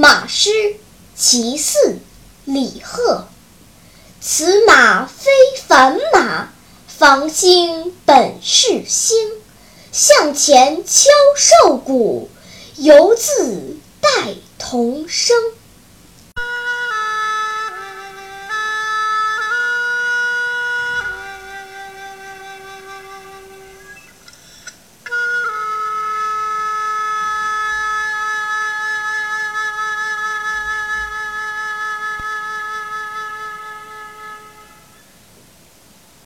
马诗其四李贺。此马非凡马房星本是星向前敲瘦骨犹自带铜声